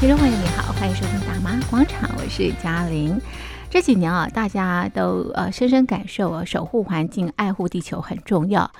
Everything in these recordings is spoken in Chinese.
听众朋友你好，欢迎收听《大妈广场》，我是嘉玲。这几年啊，大家都呃深深感受啊，守护环境、爱护地球很重要。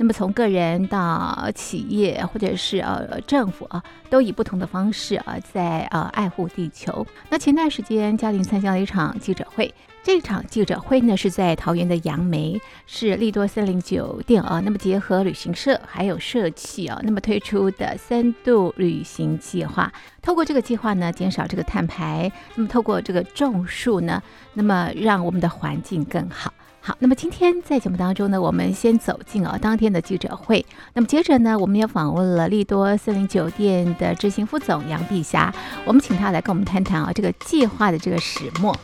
那么从个人到企业，或者是呃政府啊，都以不同的方式啊，在呃爱护地球。那前段时间，嘉玲参加了一场记者会。这场记者会呢，是在桃园的杨梅，是利多森林酒店啊。那么结合旅行社还有社企啊，那么推出的三度旅行计划。透过这个计划呢，减少这个碳排。那么透过这个种树呢，那么让我们的环境更好。好，那么今天在节目当中呢，我们先走进啊当天的记者会。那么接着呢，我们也访问了利多森林酒店的执行副总杨碧霞，我们请他来跟我们谈谈啊这个计划的这个始末。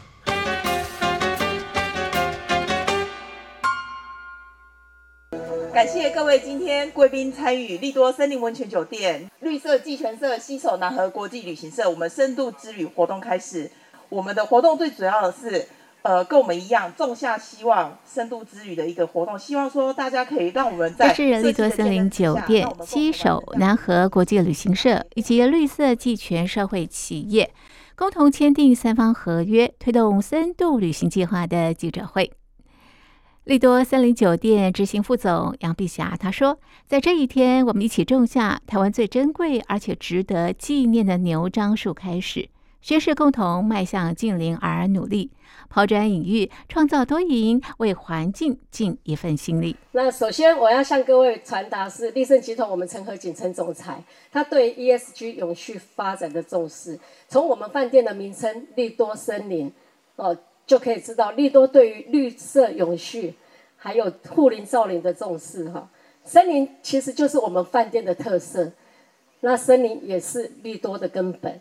感谢各位今天贵宾参与利多森林温泉酒店、绿色季泉社西首南河国际旅行社，我们深度之旅活动开始。我们的活动最主要的是，呃，跟我们一样种下希望、深度之旅的一个活动。希望说大家可以让我们在这是利多森林酒店携手南和国际旅行社以及绿色季全社会企业，共同签订三方合约，推动深度旅行计划的记者会。利多森林酒店执行副总杨碧霞她说：“在这一天，我们一起种下台湾最珍贵而且值得纪念的牛樟树，开始宣誓共同迈向净零而努力，抛砖引玉，创造多赢，为环境尽一份心力。”那首先我要向各位传达是立盛集团我们陈和锦陈总裁他对 ESG 永续发展的重视，从我们饭店的名称利多森林哦。就可以知道利多对于绿色永续，还有护林造林的重视哈。森林其实就是我们饭店的特色，那森林也是利多的根本。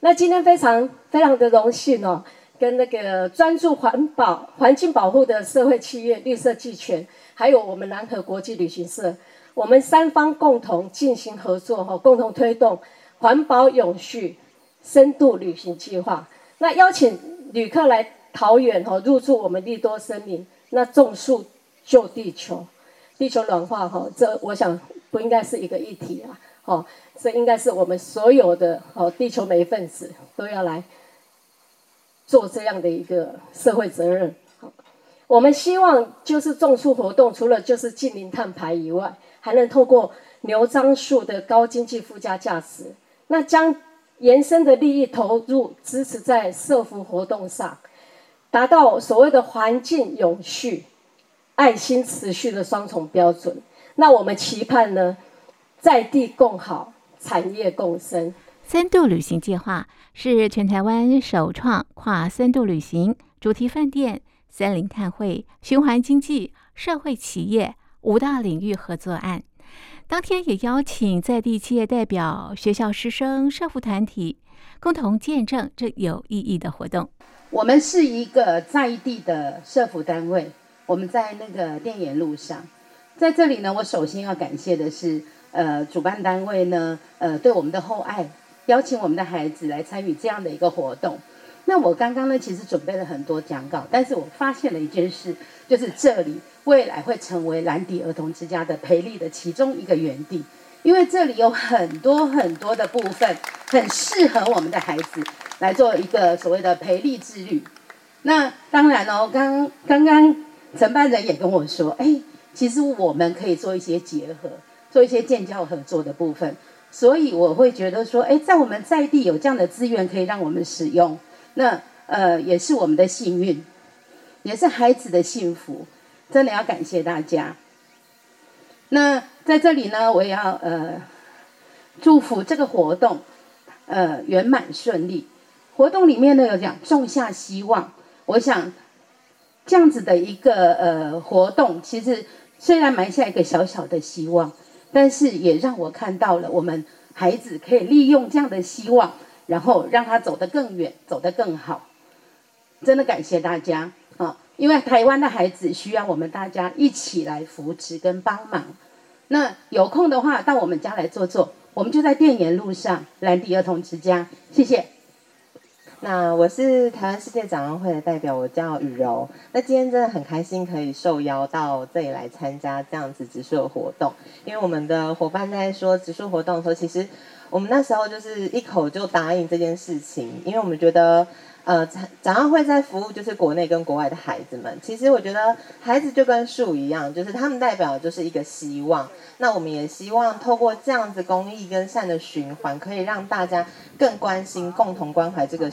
那今天非常非常的荣幸哦，跟那个专注环保、环境保护的社会企业绿色季泉，还有我们南河国际旅行社，我们三方共同进行合作哈，共同推动环保永续深度旅行计划。那邀请旅客来。桃园哈入住我们利多森林，那种树救地球，地球暖化哈，这我想不应该是一个议题啊，哦，这应该是我们所有的哦地球每一份子都要来做这样的一个社会责任。我们希望就是种树活动，除了就是净零碳排以外，还能透过牛樟树的高经济附加价值，那将延伸的利益投入支持在社福活动上。达到所谓的环境永续、爱心持续的双重标准。那我们期盼呢，在地共好，产业共生。深度旅行计划是全台湾首创跨深度旅行、主题饭店、森林碳汇、循环经济、社会企业五大领域合作案。当天也邀请在地企业代表、学校师生、社福团体共同见证这有意义的活动。我们是一个在地的社福单位，我们在那个电研路上，在这里呢，我首先要感谢的是，呃，主办单位呢，呃，对我们的厚爱，邀请我们的孩子来参与这样的一个活动。那我刚刚呢，其实准备了很多讲稿，但是我发现了一件事，就是这里未来会成为兰迪儿童之家的培力的其中一个园地，因为这里有很多很多的部分，很适合我们的孩子。来做一个所谓的培力之旅，那当然哦，刚刚刚承办人也跟我说，哎，其实我们可以做一些结合，做一些建教合作的部分，所以我会觉得说，哎，在我们在地有这样的资源可以让我们使用，那呃也是我们的幸运，也是孩子的幸福，真的要感谢大家。那在这里呢，我也要呃祝福这个活动呃圆满顺利。活动里面呢有讲种下希望，我想这样子的一个呃活动，其实虽然埋下一个小小的希望，但是也让我看到了我们孩子可以利用这样的希望，然后让他走得更远，走得更好。真的感谢大家啊！因为台湾的孩子需要我们大家一起来扶持跟帮忙。那有空的话到我们家来坐坐，我们就在电研路上兰迪儿童之家。谢谢。那我是台湾世界展望会的代表，我叫雨柔。那今天真的很开心可以受邀到这里来参加这样子植树的活动，因为我们的伙伴在说植树活动的时候，其实我们那时候就是一口就答应这件事情，因为我们觉得。呃，展展会在服务就是国内跟国外的孩子们。其实我觉得孩子就跟树一样，就是他们代表就是一个希望。那我们也希望透过这样子公益跟善的循环，可以让大家更关心、共同关怀这个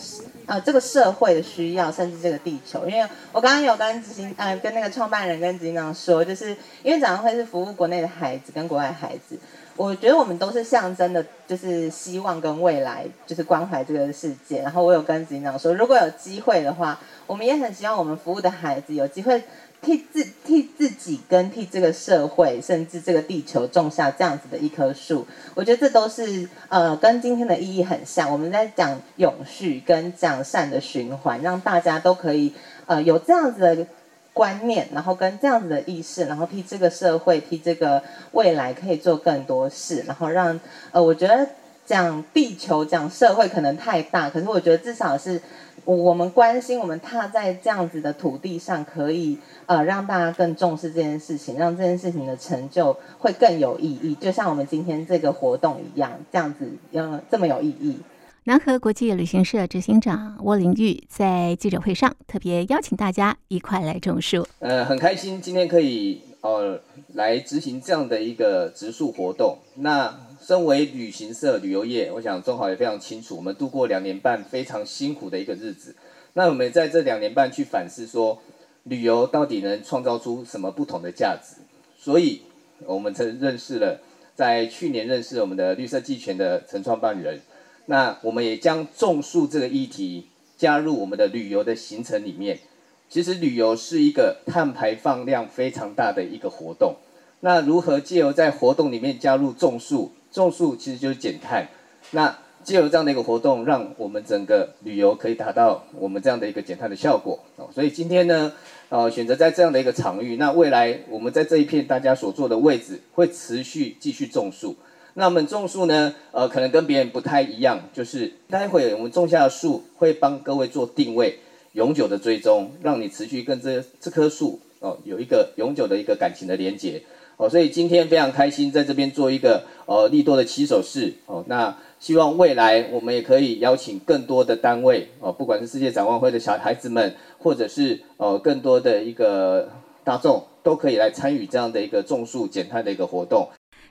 呃这个社会的需要，甚至这个地球。因为我刚刚有跟执行呃跟那个创办人跟执行长说，就是因为展会是服务国内的孩子跟国外孩子。我觉得我们都是象征的，就是希望跟未来，就是关怀这个世界。然后我有跟执行长说，如果有机会的话，我们也很希望我们服务的孩子有机会替自替自己跟替这个社会，甚至这个地球种下这样子的一棵树。我觉得这都是呃跟今天的意义很像。我们在讲永续跟讲善的循环，让大家都可以呃有这样子的。观念，然后跟这样子的意识，然后替这个社会、替这个未来可以做更多事，然后让呃，我觉得讲地球、讲社会可能太大，可是我觉得至少是我们关心，我们踏在这样子的土地上，可以呃让大家更重视这件事情，让这件事情的成就会更有意义，就像我们今天这个活动一样，这样子嗯这么有意义。南河国际旅行社执行长沃林玉在记者会上特别邀请大家一块来种树。呃，很开心今天可以呃来执行这样的一个植树活动。那身为旅行社旅游业，我想宗豪也非常清楚，我们度过两年半非常辛苦的一个日子。那我们在这两年半去反思说，旅游到底能创造出什么不同的价值？所以，我们曾认识了，在去年认识我们的绿色季泉的陈创办人。那我们也将种树这个议题加入我们的旅游的行程里面。其实旅游是一个碳排放量非常大的一个活动。那如何借由在活动里面加入种树？种树其实就是减碳。那借由这样的一个活动，让我们整个旅游可以达到我们这样的一个减碳的效果。所以今天呢，呃，选择在这样的一个场域，那未来我们在这一片大家所坐的位置，会持续继续种树。那我们种树呢，呃，可能跟别人不太一样，就是待会我们种下的树会帮各位做定位，永久的追踪，让你持续跟这这棵树哦有一个永久的一个感情的连结哦。所以今天非常开心在这边做一个呃利多的起手式哦。那希望未来我们也可以邀请更多的单位哦，不管是世界展望会的小孩子们，或者是呃更多的一个大众，都可以来参与这样的一个种树减碳的一个活动。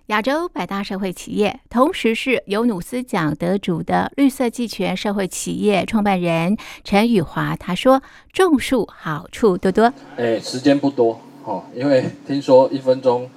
亚洲百大社会企业，同时是尤努斯奖得主的绿色季泉社会企业创办人陈宇华，他说：“种树好处多多。”哎，时间不多哦，因为听说一分钟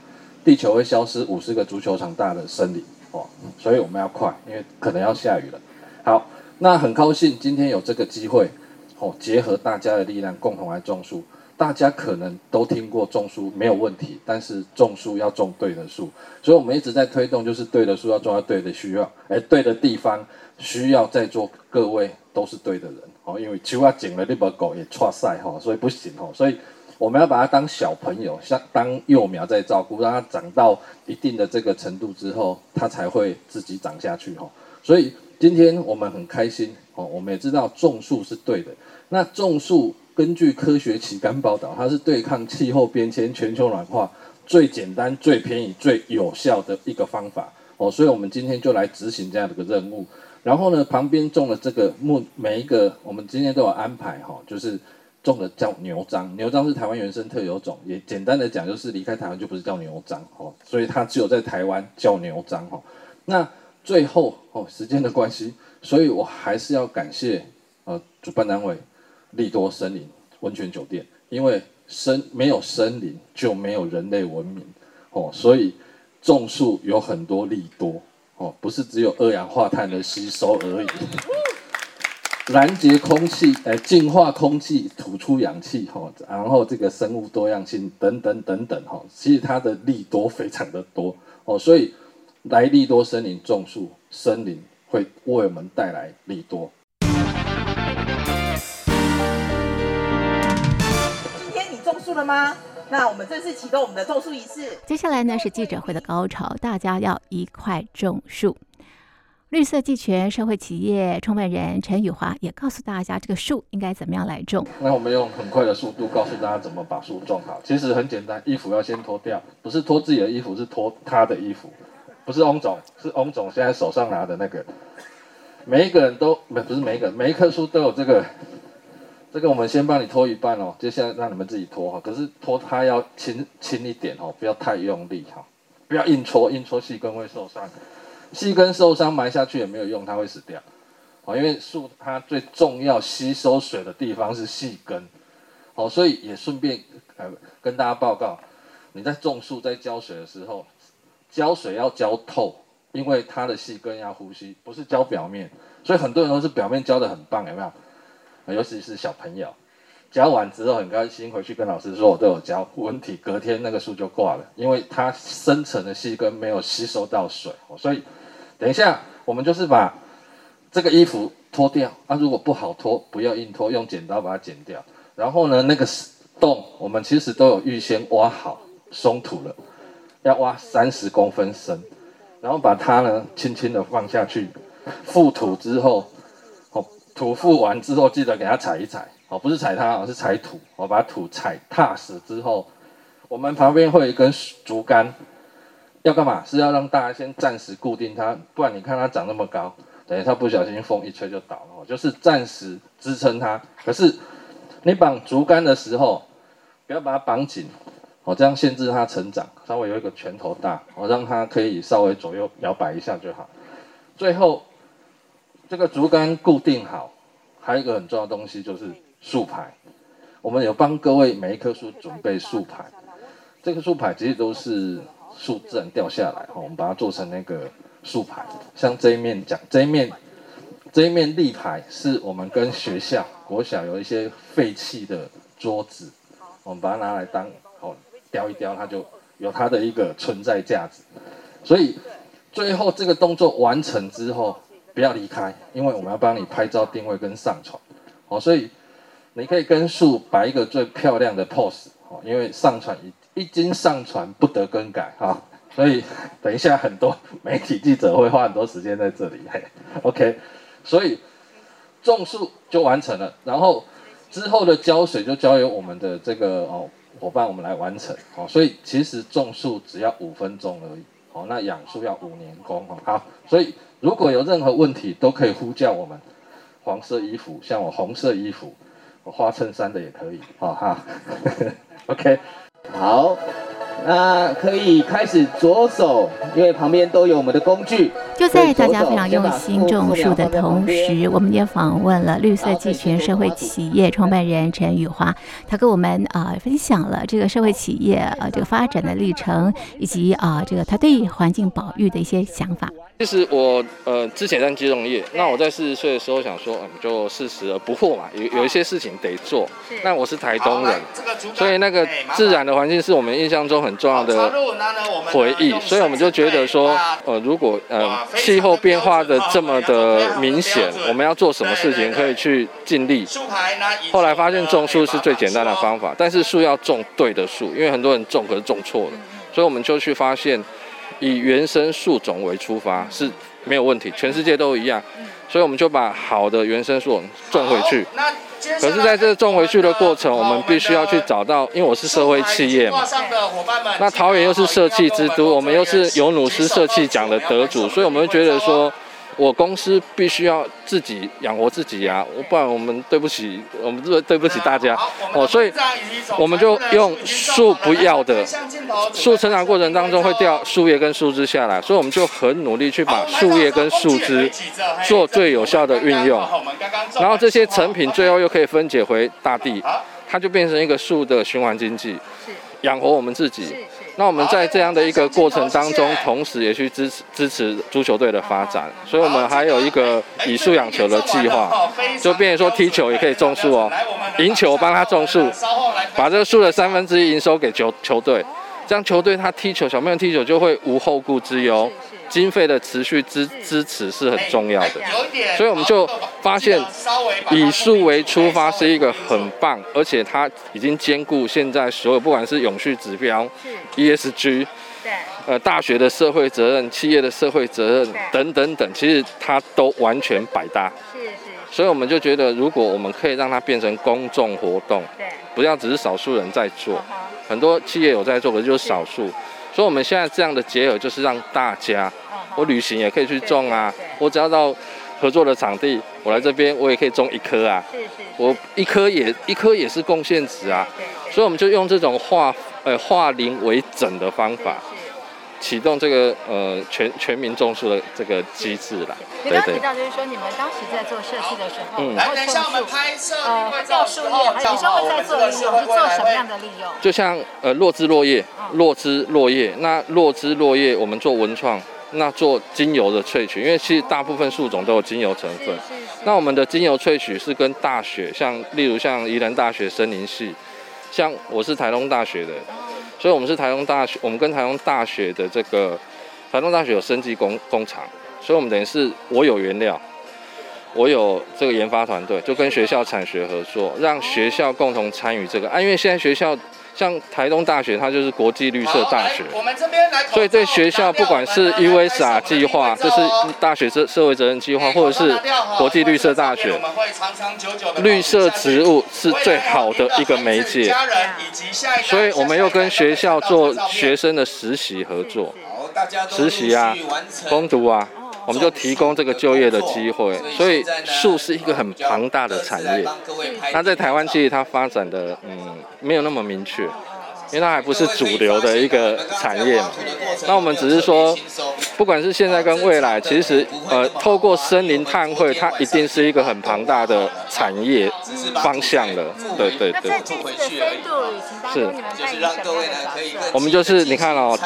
地球会消失五十个足球场大的森林哦，所以我们要快，因为可能要下雨了。好，那很高兴今天有这个机会哦，结合大家的力量，共同来种树。大家可能都听过种树没有问题，但是种树要种对的树，所以我们一直在推动，就是对的树要种在对的需要，哎，对的地方需要在座各位都是对的人哦，因为树要剪了那把狗也错赛哈，所以不行哦，所以我们要把它当小朋友，像当幼苗在照顾，让它长到一定的这个程度之后，它才会自己长下去哈。所以今天我们很开心哦，我们也知道种树是对的，那种树。根据科学期刊报道，它是对抗气候变迁、全球暖化最简单、最便宜、最有效的一个方法哦。所以，我们今天就来执行这样的一个任务。然后呢，旁边种了这个木，每一个我们今天都有安排哈，就是种的叫牛樟。牛樟是台湾原生特有种，也简单的讲就是离开台湾就不是叫牛樟哦，所以它只有在台湾叫牛樟哈。那最后哦，时间的关系，所以我还是要感谢呃主办单位。利多森林温泉酒店，因为森没有森林就没有人类文明。哦，所以种树有很多利多。哦，不是只有二氧化碳的吸收而已，拦截空气，呃，净化空气，吐出氧气哈，然后这个生物多样性等等等等哈，其实它的利多非常的多。哦，所以来利多森林种树，森林会为我们带来利多。了吗？那我们正式启动我们的种树仪式。接下来呢是记者会的高潮，大家要一块种树。绿色季权社会企业创办人陈宇华也告诉大家，这个树应该怎么样来种。那我们用很快的速度告诉大家怎么把树种好。其实很简单，衣服要先脱掉，不是脱自己的衣服，是脱他的衣服。不是翁总，是翁总现在手上拿的那个。每一个人都，不不是每一个，每一棵树都有这个。这个我们先帮你脱一半哦，接下来让你们自己脱哈。可是脱它要轻轻一点哦，不要太用力哈，不要硬戳，硬戳细根会受伤。细根受伤埋下去也没有用，它会死掉。哦，因为树它最重要吸收水的地方是细根。哦，所以也顺便呃跟大家报告，你在种树在浇水的时候，浇水要浇透，因为它的细根要呼吸，不是浇表面。所以很多人都是表面浇的很棒，有没有？尤其是小朋友，浇完之后很开心，回去跟老师说我都有浇，问题隔天那个树就挂了，因为它深层的细根没有吸收到水。所以。等一下，我们就是把这个衣服脱掉啊！如果不好脱，不要硬脱，用剪刀把它剪掉。然后呢，那个洞我们其实都有预先挖好，松土了，要挖三十公分深。然后把它呢轻轻的放下去，覆土之后，土覆完之后记得给它踩一踩，哦，不是踩它，而是踩土。我把土踩踏实之后，我们旁边会有一根竹竿。要干嘛？是要让大家先暂时固定它，不然你看它长那么高，等于它不小心风一吹就倒了。就是暂时支撑它。可是你绑竹竿的时候，不要把它绑紧，哦，这样限制它成长，稍微有一个拳头大，哦，让它可以稍微左右摇摆一下就好。最后这个竹竿固定好，还有一个很重要的东西就是树牌。我们有帮各位每一棵树准备树牌，这个树牌其实都是。树自然掉下来，哈，我们把它做成那个树牌。像这一面讲，这一面这一面立牌是我们跟学校国小有一些废弃的桌子，我们把它拿来当好雕一雕，它就有它的一个存在价值。所以最后这个动作完成之后，不要离开，因为我们要帮你拍照定位跟上传。好，所以你可以跟树摆一个最漂亮的 pose，哦，因为上传一。一经上传不得更改哈，所以等一下很多媒体记者会花很多时间在这里。嘿，OK，所以种树就完成了，然后之后的浇水就交由我们的这个哦伙伴我们来完成。哦，所以其实种树只要五分钟而已。哦，那养树要五年功。好，所以如果有任何问题都可以呼叫我们。黄色衣服，像我红色衣服，我花衬衫的也可以。哈哈，OK。好，那可以开始着手，因为旁边都有我们的工具。就在大家非常用心种树的同时，我们也访问了绿色集群社会企业创办人陈宇华，他跟我们啊、呃、分享了这个社会企业啊这个发展的历程，以及啊、呃、这个他对环境保育的一些想法。其实我呃之前在金融业，那我在四十岁的时候想说，嗯，就四十而不惑嘛，有有一些事情得做。那我是台东人，所以那个自然的环境是我们印象中很重要的回忆，所以我们就觉得说，呃，如果呃气候变化的这么的明显，我们要做什么事情可以去尽力。后来发现种树是最简单的方法，但是树要种对的树，因为很多人种可是种错了，所以我们就去发现。以原生树种为出发是没有问题，全世界都一样，所以我们就把好的原生树种回去。可是，在这种回去的过程，我们必须要去找到，因为我是社会企业嘛，那桃园又是社稷之都，我们又是尤努斯社稷奖的得主，所以我们会觉得说。我公司必须要自己养活自己呀，不然我们对不起，我们对对不起大家。哦，所以我们就用树不要的树成长过程当中会掉树叶跟树枝下来，所以我们就很努力去把树叶跟树枝做最有效的运用，然后这些成品最后又可以分解回大地，它就变成一个树的循环经济，养活我们自己。那我们在这样的一个过程当中，同时也去支持支持足球队的发展，所以我们还有一个以树养球的计划，就变成说踢球也可以种树哦，赢球帮他种树，把这个树的三分之一营收给球球队，这样球队他踢球，小朋友踢球就会无后顾之忧。经费的持续支支持是很重要的，所以我们就发现以树为出发是一个很棒，而且它已经兼顾现在所有不管是永续指标、ESG，对，呃，大学的社会责任、企业的社会责任等等等，其实它都完全百搭。是是。所以我们就觉得，如果我们可以让它变成公众活动，对，不要只是少数人在做，很多企业有在做，可是就是少数。所以我们现在这样的结合，就是让大家，我旅行也可以去种啊，我只要到合作的场地，我来这边我也可以种一棵啊，我一棵也一棵也是贡献值啊。所以我们就用这种化呃化零为整的方法。启动这个呃全全民种树的这个机制了。你刚刚提到就是说，你们当时在做设计的时候，嗯，会种树，呃，会掉树叶，还有时候会在做利用，是做什么样的利用？就像呃落枝落叶，落枝落叶，那落枝落叶我们做文创，那做精油的萃取，因为其实大部分树种都有精油成分。那我们的精油萃取是跟大学，像例如像宜兰大学森林系，像我是台东大学的。所以，我们是台中大学，我们跟台中大学的这个台中大学有升级工工厂，所以我们等于是我有原料，我有这个研发团队，就跟学校产学合作，让学校共同参与这个啊，因为现在学校。像台东大学，它就是国际绿色大学，所以对学校不管是 USR 计划，就是大学社社会责任计划，或者是国际绿色大学，绿色植物是最好的一个媒介。所以我们又跟学校做学生的实习合作，实习啊，攻读啊。我们就提供这个就业的机会，所以树是一个很庞大的产业。那在台湾其实它发展的嗯没有那么明确，因为它还不是主流的一个产业嘛。那我们只是说，不管是现在跟未来，其实呃透过森林碳汇，它一定是一个很庞大的产业方向了。对对对。是。我们就是你看哦。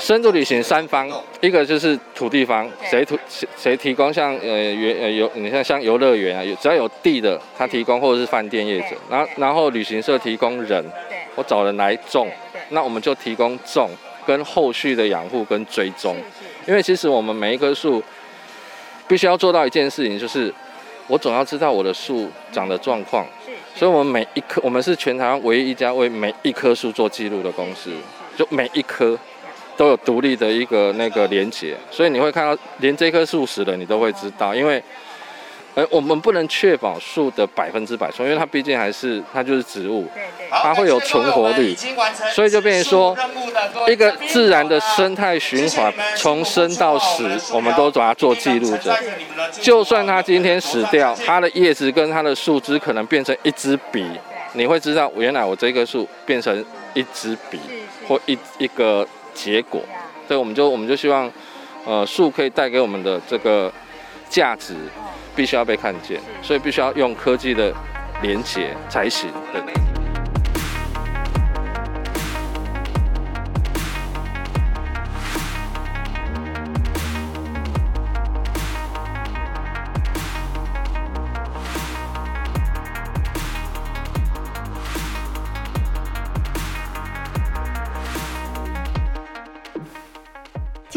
深度旅行三方，一个就是土地方，谁土谁谁提供像呃园呃游，你看像游乐园啊，有只要有地的，他提供或者是饭店业者，然后然后旅行社提供人，我找人来种，那我们就提供种跟后续的养护跟追踪，因为其实我们每一棵树必须要做到一件事情，就是我总要知道我的树长的状况，所以我们每一棵，我们是全台湾唯一一家为每一棵树做记录的公司，就每一棵。都有独立的一个那个连接，所以你会看到连这棵树死了你都会知道，因为，呃，我们不能确保树的百分之百存，因为它毕竟还是它就是植物，它会有存活率，所以就变成说一个自然的生态循环，从生到死，我们都把它做记录着。就算它今天死掉，它的叶子跟它的树枝可能变成一支笔，你会知道原来我这棵树变成一支笔或一一个。结果，所以我们就我们就希望，呃，树可以带给我们的这个价值，必须要被看见，所以必须要用科技的连接才行。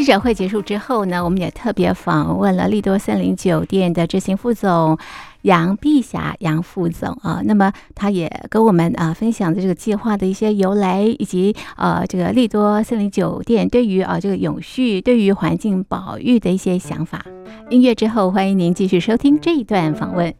展会结束之后呢，我们也特别访问了利多森林酒店的执行副总杨碧霞杨副总啊，那么他也跟我们啊分享的这个计划的一些由来，以及呃这个利多森林酒店对于啊这个永续、对于环境保育的一些想法。音乐之后，欢迎您继续收听这一段访问。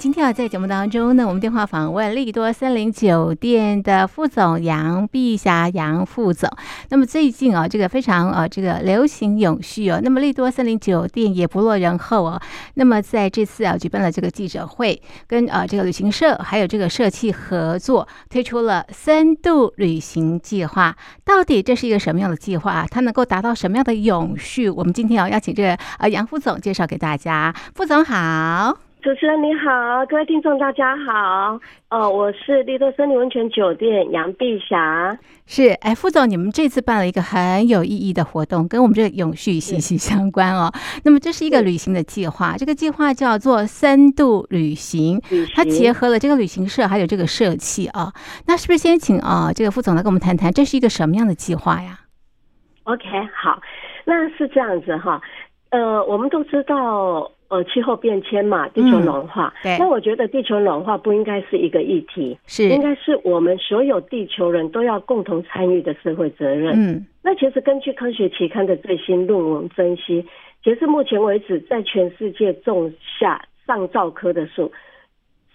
今天啊，在节目当中呢，我们电话访问利多森林酒店的副总杨碧霞杨副总。那么最近啊，这个非常啊，这个流行永续哦。那么利多森林酒店也不落人后哦。那么在这次啊，举办了这个记者会，跟啊这个旅行社还有这个社企合作，推出了深度旅行计划。到底这是一个什么样的计划？它能够达到什么样的永续？我们今天要邀请这个啊杨副总介绍给大家。副总好。主持人你好，各位听众大家好，哦，我是丽多森林温泉酒店杨碧霞。是，哎，副总，你们这次办了一个很有意义的活动，跟我们这个永续息息相关哦。那么这是一个旅行的计划，这个计划叫做深度旅行，旅行，它结合了这个旅行社还有这个社企啊。那是不是先请啊这个副总来跟我们谈谈，这是一个什么样的计划呀？OK，好，那是这样子哈，呃，我们都知道。呃，气候变迁嘛，地球暖化。嗯、对。那我觉得地球暖化不应该是一个议题，是应该是我们所有地球人都要共同参与的社会责任。嗯。那其实根据科学期刊的最新论文分析，截至目前为止，在全世界种下上兆棵的树。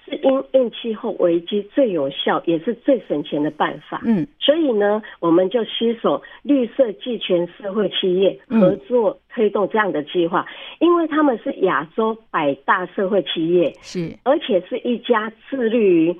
是因应气候危机最有效也是最省钱的办法。嗯，所以呢，我们就携手绿色技权社会企业合作推动这样的计划，因为他们是亚洲百大社会企业，是而且是一家致力于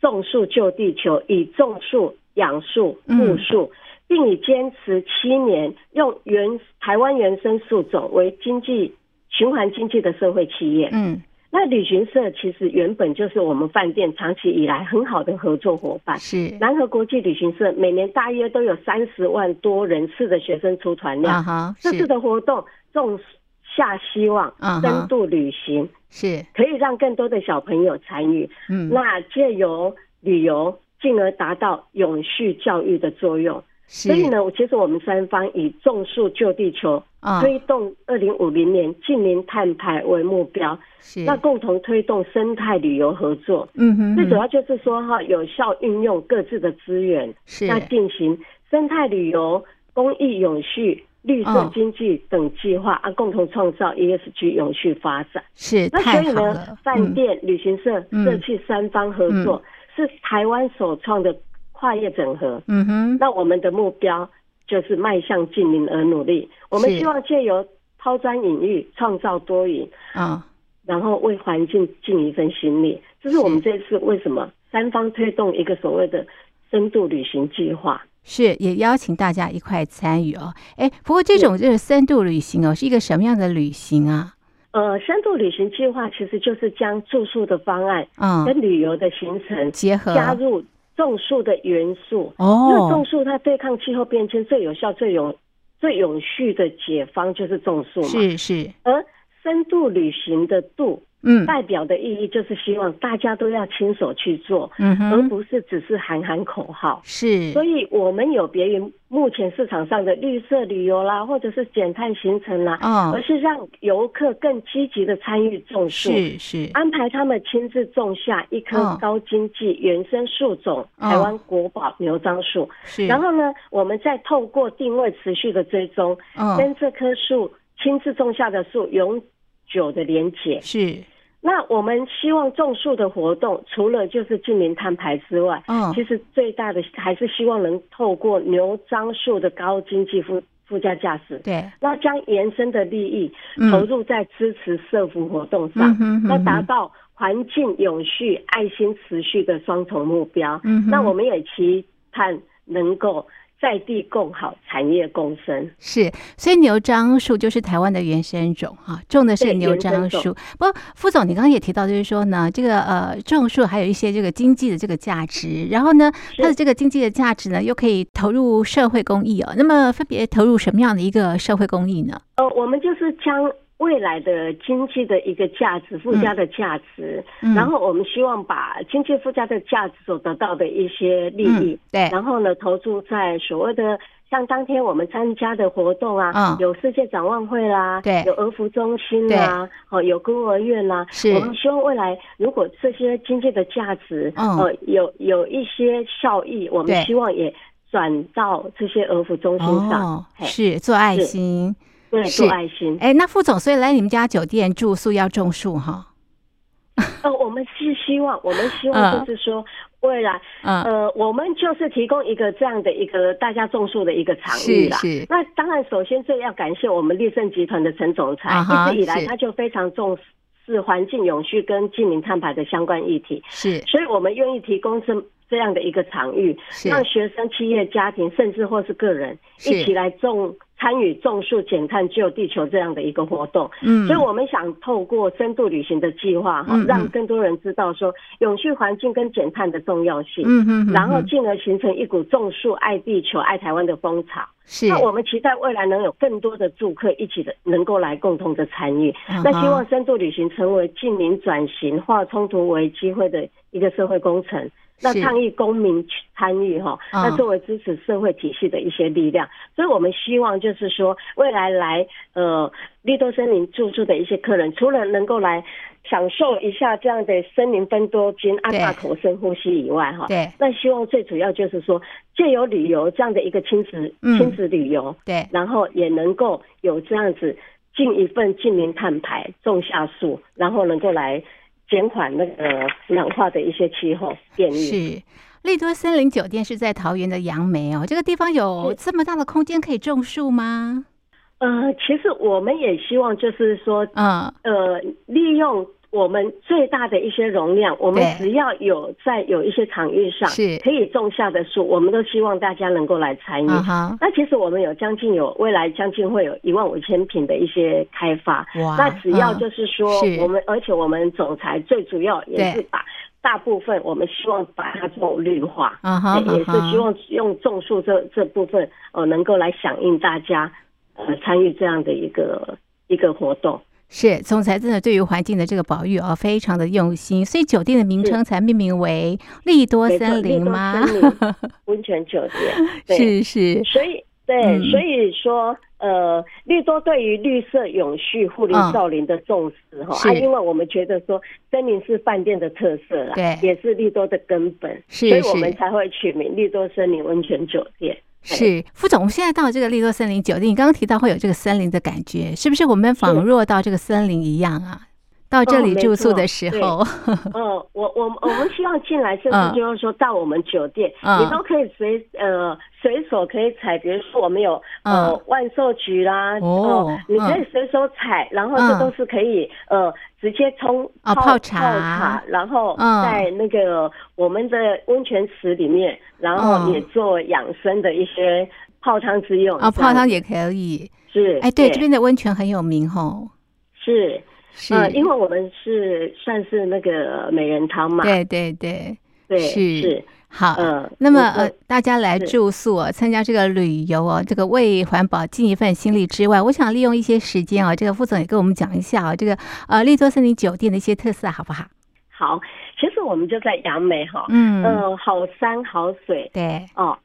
种树救地球、以种树养树护树，并以坚持七年用原台湾原生树种为经济循环经济的社会企业。嗯。那旅行社其实原本就是我们饭店长期以来很好的合作伙伴。是南河国际旅行社每年大约都有三十万多人次的学生出团量。这次的活动种下希望，深度旅行是可以让更多的小朋友参与。嗯，那借由旅游，进而达到永续教育的作用。所以呢，其实我们三方以种树救地球，推动二零五零年近零碳排为目标，是。那共同推动生态旅游合作。嗯哼，最主要就是说哈，有效运用各自的资源，是。那进行生态旅游、公益永续、绿色经济等计划啊，共同创造 ESG 永续发展。是那所以呢，饭店、旅行社、社企三方合作，是台湾首创的。跨业整合，嗯哼，那我们的目标就是迈向近邻而努力。我们希望借由抛砖引玉，创造多赢啊，然后为环境尽一份心力。这是我们这次为什么三方推动一个所谓的深度旅行计划，是也邀请大家一块参与哦。哎，不过这种就是深度旅行哦，是一个什么样的旅行啊？呃，深度旅行计划其实就是将住宿的方案啊跟旅游的行程结合加入。种树的元素哦，因为种树它对抗气候变迁最有效、最永、最永续的解方就是种树嘛。是是，而深度旅行的度。嗯，代表的意义就是希望大家都要亲手去做，嗯，而不是只是喊喊口号。是，所以我们有别于目前市场上的绿色旅游啦，或者是减碳行程啦，哦，而是让游客更积极的参与种树，是是，安排他们亲自种下一棵高经济原生树种，哦，台湾国宝牛樟树。是，然后呢，我们再透过定位持续的追踪，哦，跟这棵树亲自种下的树永久的连结。是。那我们希望种树的活动，除了就是近邻摊牌之外，嗯，其实最大的还是希望能透过牛樟树的高经济附附加价值，对，那将延伸的利益投入在支持社福活动上，嗯、那达到环境永续、爱心持续的双重目标。嗯，那我们也期盼能够。在地共好，产业共生是，所以牛樟树就是台湾的原生种哈，种的是牛樟树。不过副总，你刚刚也提到，就是说呢，这个呃种树还有一些这个经济的这个价值，然后呢，它的这个经济的价值呢，又可以投入社会公益哦。那么分别投入什么样的一个社会公益呢？呃，我们就是将。未来的经济的一个价值附加的价值，嗯，然后我们希望把经济附加的价值所得到的一些利益，嗯、对，然后呢，投注在所谓的像当天我们参加的活动啊，嗯、有世界展望会啦，对，有儿福中心啦，哦，有孤儿院啦，是，我们希望未来如果这些经济的价值，嗯、呃，有有一些效益，我们希望也转到这些儿福中心上，哦、是做爱心。对，做爱心。哎，那副总，所以来你们家酒店住宿要种树哈？呃，我们是希望，我们希望就是说，未来，嗯、呃，我们就是提供一个这样的一个大家种树的一个场域啦。是是。那当然，首先这要感谢我们立盛集团的陈总裁，一直以来他就非常重视。是环境永续跟净零碳排的相关议题，是，所以我们愿意提供这这样的一个场域，让学生、企业、家庭，甚至或是个人一起来种。参与种树减碳救地球这样的一个活动，嗯，所以我们想透过深度旅行的计划，哈、嗯，让更多人知道说永续环境跟减碳的重要性，嗯嗯，然后进而形成一股种树、爱地球、爱台湾的风潮。是，那我们期待未来能有更多的住客一起的能够来共同的参与。嗯、那希望深度旅行成为近邻转型、化冲突为机会的一个社会工程。那倡议公民参与哈，那作为支持社会体系的一些力量，所以我们希望就是说，未来来呃绿多森林住宿的一些客人，除了能够来享受一下这样的森林分多精、按大口深呼吸以外哈，对，那希望最主要就是说，借由旅游这样的一个亲子亲子旅游，对，然后也能够有这样子尽一份近邻碳排，种下树，然后能够来。减缓那个暖化的一些气候变异。是，利多森林酒店是在桃园的杨梅哦，这个地方有这么大的空间可以种树吗？呃，其实我们也希望就是说，嗯，呃，利用。我们最大的一些容量，我们只要有在有一些场域上是可以种下的树，我们都希望大家能够来参与。Uh-huh. 那其实我们有将近有未来将近会有一万五千坪的一些开发。哇！那只要就是说我们，而且我们总裁最主要也是把大部分我们希望把它做绿化。Uh-huh. 也是希望用种树这这部分呃能够来响应大家呃参与这样的一个一个活动。是总裁真的对于环境的这个保育啊，非常的用心，所以酒店的名称才命名为利多森林吗？温泉酒店，是是，所以对、嗯，所以说呃，利多对于绿色永续护林造林的重视哈、因为我们觉得说森林是饭店的特色啦，对，也是利多的根本，是是，所以我们才会取名利多森林温泉酒店。是副总，我们现在到这个利多森林酒店，你刚刚提到会有这个森林的感觉，是不是我们仿若到这个森林一样啊？到这里住宿的时候，嗯、哦，我我我们希望进来，甚至就是说到我们酒店，嗯、你都可以随呃随手可以采，比如说我们有呃万寿菊啦，哦、呃，你可以随手采，然后这都是可以呃直接冲泡、茶，泡茶，然后在那个我们的温泉池里面，然后也做养生的一些泡汤之用啊、哦，泡汤也可以，是，哎，对，这边的温泉很有名吼，是。是，呃，因为我们是算是那个美人汤嘛，对对对，对是，是。好，那么呃，大家来住宿哦，参加这个旅游哦，这个为环保尽一份心力之外，我想利用一些时间啊，这个副总也跟我们讲一下啊，这个呃丽多森林酒店的一些特色好不好？好，其实我们就在杨梅哈，嗯嗯、呃，好山好水，对，哦。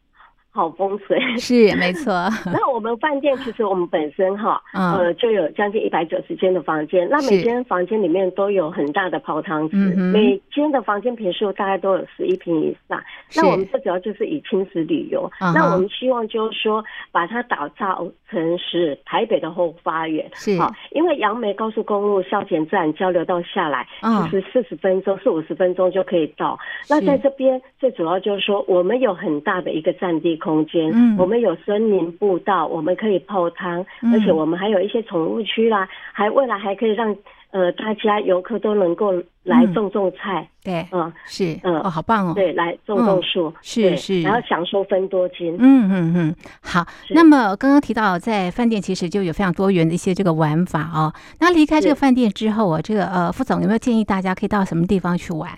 好风水是 没错。那我们饭店其实我们本身哈，呃，就有将近一百九十间的房间。那每间房间里面都有很大的泡汤池，每间的房间坪数大概都有十一平以上。那我们最主要就是以亲子旅游。那我们希望就是说，把它打造成是台北的后花园。是。好，因为杨梅高速公路消检站交流道下来，其实四十分钟、四五十分钟就可以到。那在这边最主要就是说，我们有很大的一个占地。空间，嗯，我们有森林步道，我们可以泡汤，嗯，而且我们还有一些宠物区啦，还未来还可以让呃大家游客都能够来种种菜，嗯，对，嗯，是，嗯，哦，好棒哦，对，来种种树，嗯，是是，然后享受分多金，嗯嗯嗯，好。那么刚刚提到在饭店其实就有非常多元的一些这个玩法哦。那离开这个饭店之后啊，这个呃副总有没有建议大家可以到什么地方去玩？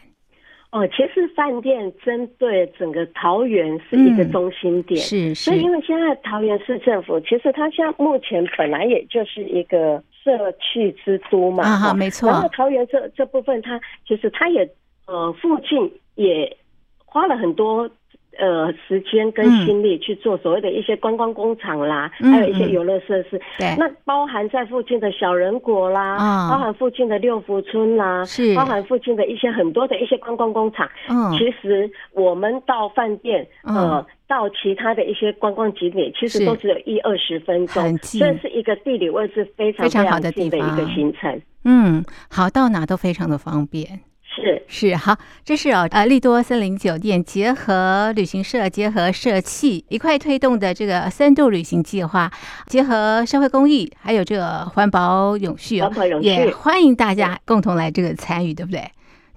哦，其实饭店针对整个桃园是一个中心点，嗯、是是。所以因为现在桃园市政府，其实它现在目前本来也就是一个社区之都嘛，啊哈，没错。然后桃园这这部分它，它其实它也呃附近也花了很多。呃，时间跟心力去做所谓的一些观光工厂啦，嗯、还有一些游乐设施。对、嗯，那包含在附近的小人国啦，嗯、包含附近的六福村啦，是包含附近的一些很多的一些观光工厂。嗯，其实我们到饭店，呃。嗯到其他的一些观光景点，其实都只有一二十分钟，这是一个地理位置非常非常好的地的一个行程。嗯，好，到哪都非常的方便。是是好，这是哦，呃，利多森林酒店结合旅行社、结合社企一块推动的这个深度旅行计划，结合社会公益，还有这个环保永续哦，环保永续，也欢迎大家共同来这个参与，对不对？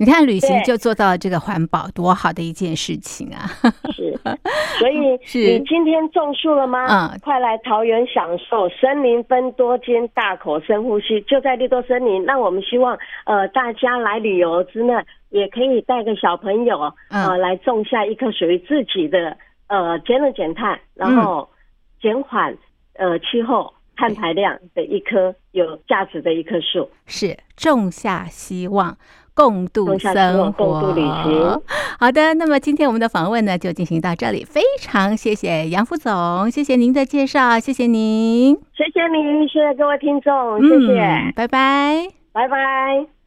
你看旅行就做到这个环保，多好的一件事情啊！是，所以 你今天种树了吗？嗯，快来桃园享受森林分多间，大口深呼吸，就在绿多森林。那我们希望呃大家来旅游之呢，也可以带个小朋友呃来种下一棵属于自己的呃节能减碳，然后减缓呃气候碳排量的一棵有价值的一棵树，是种下希望。共度生活，共度旅行。好的，那么今天我们的访问呢，就进行到这里。非常谢谢杨副总，谢谢您的介绍，谢谢您，谢谢您，谢谢各位听众，谢谢，嗯，拜拜，拜拜。